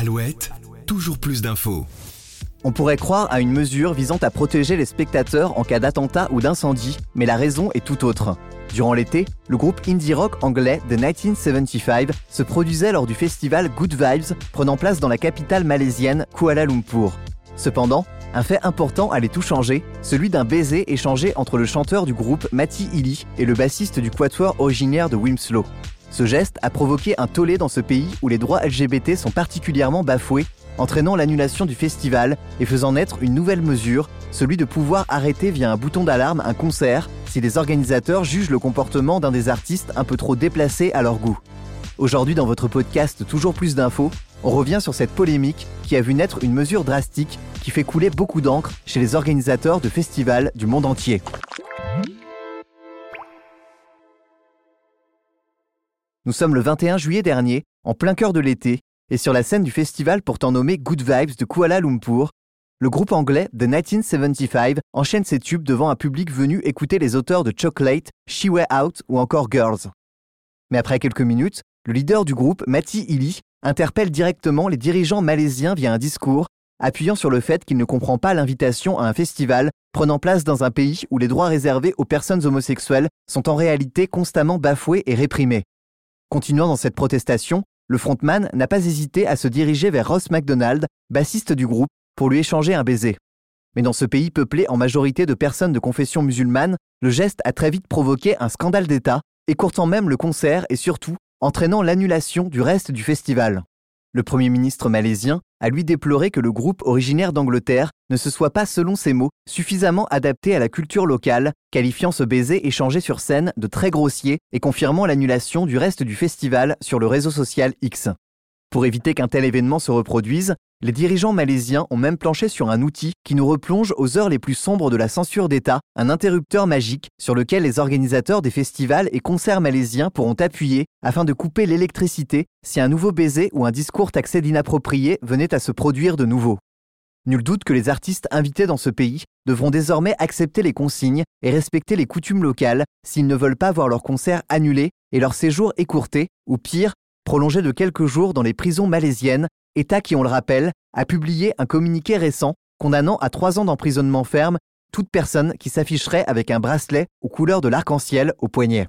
Alouette, toujours plus d'infos. On pourrait croire à une mesure visant à protéger les spectateurs en cas d'attentat ou d'incendie, mais la raison est tout autre. Durant l'été, le groupe indie rock anglais The 1975 se produisait lors du festival Good Vibes, prenant place dans la capitale malaisienne Kuala Lumpur. Cependant, un fait important allait tout changer, celui d'un baiser échangé entre le chanteur du groupe Matty Illy et le bassiste du quatuor originaire de Wimslow. Ce geste a provoqué un tollé dans ce pays où les droits LGBT sont particulièrement bafoués, entraînant l'annulation du festival et faisant naître une nouvelle mesure, celui de pouvoir arrêter via un bouton d'alarme un concert si les organisateurs jugent le comportement d'un des artistes un peu trop déplacé à leur goût. Aujourd'hui dans votre podcast Toujours plus d'infos, on revient sur cette polémique qui a vu naître une mesure drastique qui fait couler beaucoup d'encre chez les organisateurs de festivals du monde entier. Nous sommes le 21 juillet dernier, en plein cœur de l'été, et sur la scène du festival pourtant nommé Good Vibes de Kuala Lumpur, le groupe anglais The 1975 enchaîne ses tubes devant un public venu écouter les auteurs de Chocolate, She Way Out ou encore Girls. Mais après quelques minutes, le leader du groupe, Mati Illy, interpelle directement les dirigeants malaisiens via un discours, appuyant sur le fait qu'il ne comprend pas l'invitation à un festival prenant place dans un pays où les droits réservés aux personnes homosexuelles sont en réalité constamment bafoués et réprimés. Continuant dans cette protestation, le frontman n'a pas hésité à se diriger vers Ross McDonald, bassiste du groupe, pour lui échanger un baiser. Mais dans ce pays peuplé en majorité de personnes de confession musulmane, le geste a très vite provoqué un scandale d'État, écourtant même le concert et surtout entraînant l'annulation du reste du festival. Le Premier ministre malaisien a lui déploré que le groupe originaire d'Angleterre ne se soit pas, selon ses mots, suffisamment adapté à la culture locale, qualifiant ce baiser échangé sur scène de très grossier et confirmant l'annulation du reste du festival sur le réseau social X. Pour éviter qu'un tel événement se reproduise, les dirigeants malaisiens ont même planché sur un outil qui nous replonge aux heures les plus sombres de la censure d'État, un interrupteur magique sur lequel les organisateurs des festivals et concerts malaisiens pourront appuyer afin de couper l'électricité si un nouveau baiser ou un discours taxé d'inapproprié venait à se produire de nouveau. Nul doute que les artistes invités dans ce pays devront désormais accepter les consignes et respecter les coutumes locales s'ils ne veulent pas voir leur concert annulé et leur séjour écourté, ou pire, prolongé de quelques jours dans les prisons malaisiennes, État qui, on le rappelle, a publié un communiqué récent condamnant à trois ans d'emprisonnement ferme toute personne qui s'afficherait avec un bracelet aux couleurs de l'arc-en-ciel au poignet.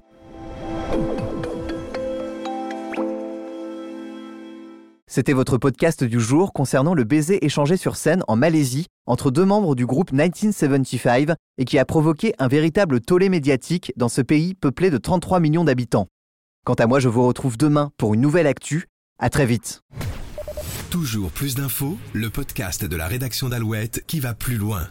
C'était votre podcast du jour concernant le baiser échangé sur scène en Malaisie entre deux membres du groupe 1975 et qui a provoqué un véritable tollé médiatique dans ce pays peuplé de 33 millions d'habitants. Quant à moi, je vous retrouve demain pour une nouvelle actu. À très vite. Toujours plus d'infos, le podcast de la rédaction d'Alouette qui va plus loin.